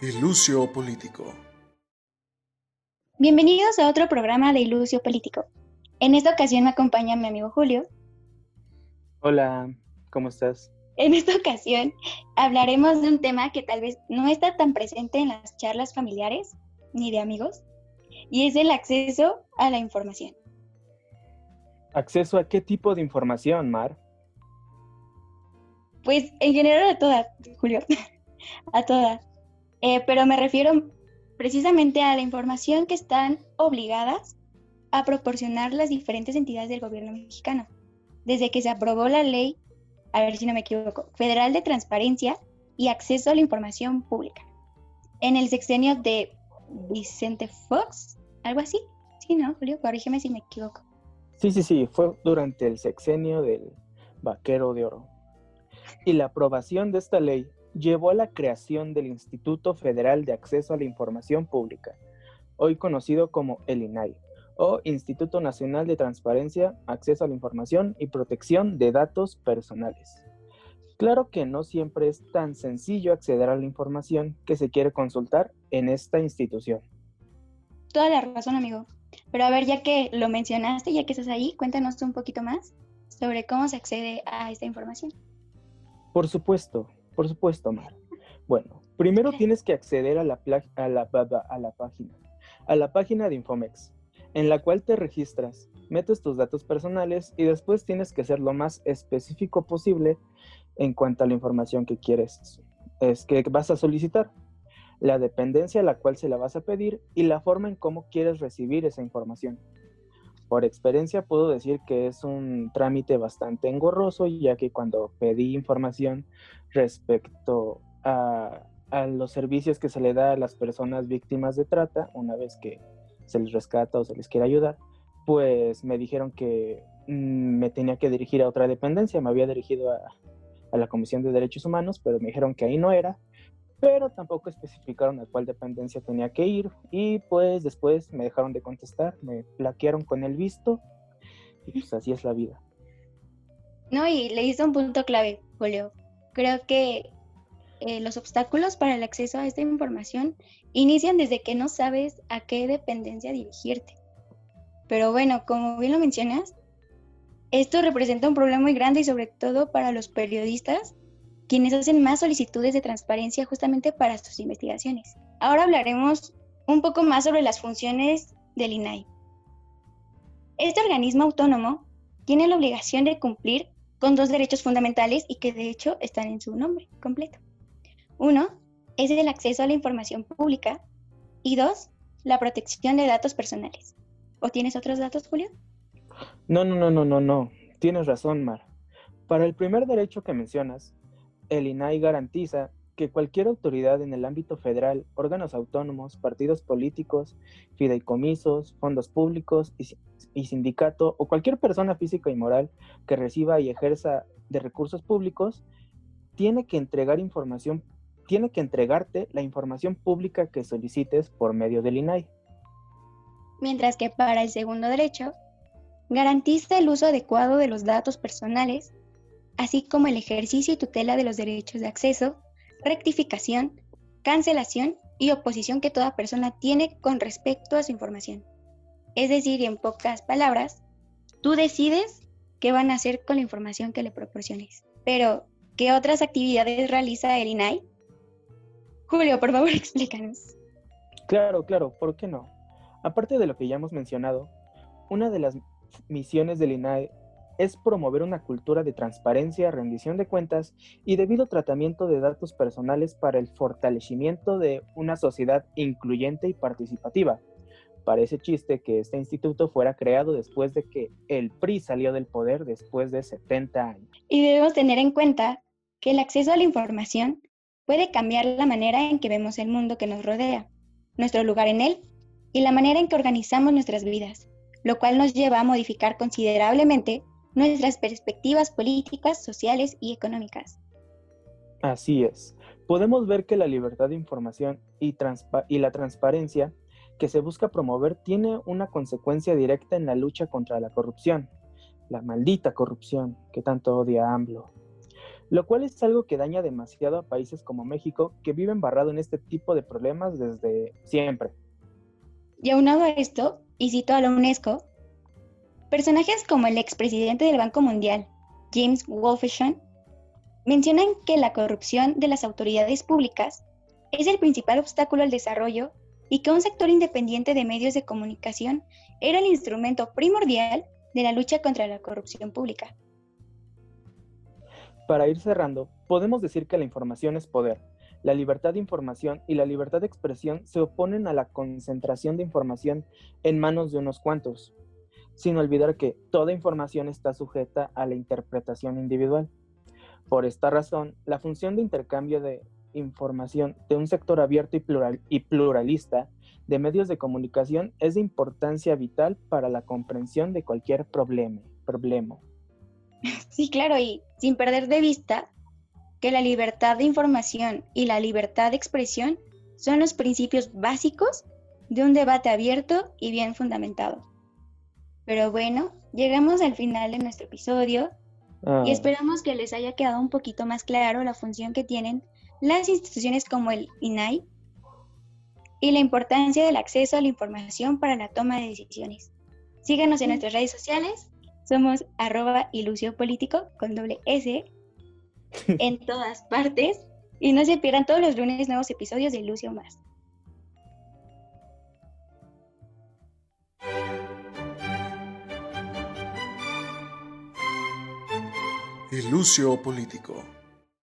Ilucio Político. Bienvenidos a otro programa de Ilucio Político. En esta ocasión me acompaña mi amigo Julio. Hola, ¿cómo estás? En esta ocasión hablaremos de un tema que tal vez no está tan presente en las charlas familiares ni de amigos, y es el acceso a la información. ¿Acceso a qué tipo de información, Mar? Pues en general a todas, Julio, a todas. Eh, pero me refiero precisamente a la información que están obligadas a proporcionar las diferentes entidades del gobierno mexicano. Desde que se aprobó la ley, a ver si no me equivoco, Federal de Transparencia y Acceso a la Información Pública. En el sexenio de Vicente Fox, algo así. Sí, ¿no, Julio? Corrígeme si me equivoco. Sí, sí, sí, fue durante el sexenio del Vaquero de Oro. Y la aprobación de esta ley llevó a la creación del Instituto Federal de Acceso a la Información Pública, hoy conocido como el INAI, o Instituto Nacional de Transparencia, Acceso a la Información y Protección de Datos Personales. Claro que no siempre es tan sencillo acceder a la información que se quiere consultar en esta institución. Toda la razón, amigo. Pero a ver, ya que lo mencionaste, ya que estás ahí, cuéntanos un poquito más sobre cómo se accede a esta información. Por supuesto, por supuesto, Mar. Bueno, primero tienes que acceder a la, a la, a la página, a la página de Infomex, en la cual te registras, metes tus datos personales y después tienes que ser lo más específico posible en cuanto a la información que quieres, es que vas a solicitar, la dependencia a la cual se la vas a pedir y la forma en cómo quieres recibir esa información. Por experiencia puedo decir que es un trámite bastante engorroso, ya que cuando pedí información respecto a, los servicios que se le da a las personas víctimas de trata, una vez que se les rescata o se les quiere ayudar, pues me dijeron que mm, me tenía que dirigir a otra dependencia, me había dirigido a, a la Comisión de Derechos Humanos, pero me dijeron que ahí no era, pero tampoco especificaron a cuál dependencia tenía que ir y pues después me dejaron de contestar, me plaquearon con el visto y pues así es la vida. No, y le hizo un punto clave, Julio. Creo que eh, los obstáculos para el acceso a esta información inician desde que no sabes a qué dependencia dirigirte. Pero bueno, como bien lo mencionas, esto representa un problema muy grande y sobre todo para los periodistas quienes hacen más solicitudes de transparencia justamente para sus investigaciones. Ahora hablaremos un poco más sobre las funciones del INAI. Este organismo autónomo tiene la obligación de cumplir con dos derechos fundamentales y que de hecho están en su nombre completo. Uno es el acceso a la información pública y dos, la protección de datos personales. ¿O tienes otros datos, Julio? No, no, no, no, no, no. Tienes razón, Mar. Para el primer derecho que mencionas, el INAI garantiza que cualquier autoridad en el ámbito federal, órganos autónomos, partidos políticos, fideicomisos, fondos públicos y, sindicato o cualquier persona física y moral que reciba y ejerza de recursos públicos tiene que entregar información, tiene que entregarte la información pública que solicites por medio del INAI. Mientras que para el segundo derecho, garantiza el uso adecuado de los datos personales así como el ejercicio y tutela de los derechos de acceso, rectificación, cancelación y oposición que toda persona tiene con respecto a su información. Es decir, en pocas palabras, tú decides qué van a hacer con la información que le proporciones. Pero, ¿qué otras actividades realiza el INAI? Julio, por favor, explícanos. Claro, claro, ¿por qué no? Aparte de lo que ya hemos mencionado, una de las misiones del INAI es promover una cultura de transparencia, rendición de cuentas y debido tratamiento de datos personales para el fortalecimiento de una sociedad incluyente y participativa. Parece chiste que este instituto fuera creado después de que el PRI salió del poder después de 70 años. Y debemos tener en cuenta que el acceso a la información puede cambiar la manera en que vemos el mundo que nos rodea, nuestro lugar en él y la manera en que organizamos nuestras vidas, lo cual nos lleva a modificar considerablemente nuestras perspectivas políticas, sociales y económicas. Así es. Podemos ver que la libertad de información y, y, la transparencia que se busca promover tiene una consecuencia directa en la lucha contra la corrupción, la maldita corrupción que tanto odia AMLO. lo cual es algo que daña demasiado a países como México que viven barrado en este tipo de problemas desde siempre. Y aunado a esto, y cito a la UNESCO, personajes como el expresidente del Banco Mundial, James Wolfensohn, mencionan que la corrupción de las autoridades públicas es el principal obstáculo al desarrollo y que un sector independiente de medios de comunicación era el instrumento primordial de la lucha contra la corrupción pública. Para ir cerrando, podemos decir que la información es poder. La libertad de información y la libertad de expresión se oponen a la concentración de información en manos de unos cuantos, sin olvidar que toda información está sujeta a la interpretación individual. Por esta razón, la función de intercambio de información de un sector abierto y, plural, y pluralista de medios de comunicación es de importancia vital para la comprensión de cualquier problema. problema. Sí, claro, y sin perder de vista que la libertad de información y la libertad de expresión son los principios básicos de un debate abierto y bien fundamentado. Pero bueno, llegamos al final de nuestro episodio y ah. esperamos que les haya quedado un poquito más claro la función que tienen las instituciones como el INAI y la importancia del acceso a la información para la toma de decisiones. Síganos en nuestras redes sociales, somos arroba ilusio político con doble S en todas partes y no se pierdan todos los lunes nuevos episodios de Ilusio Más. Ilusio Político.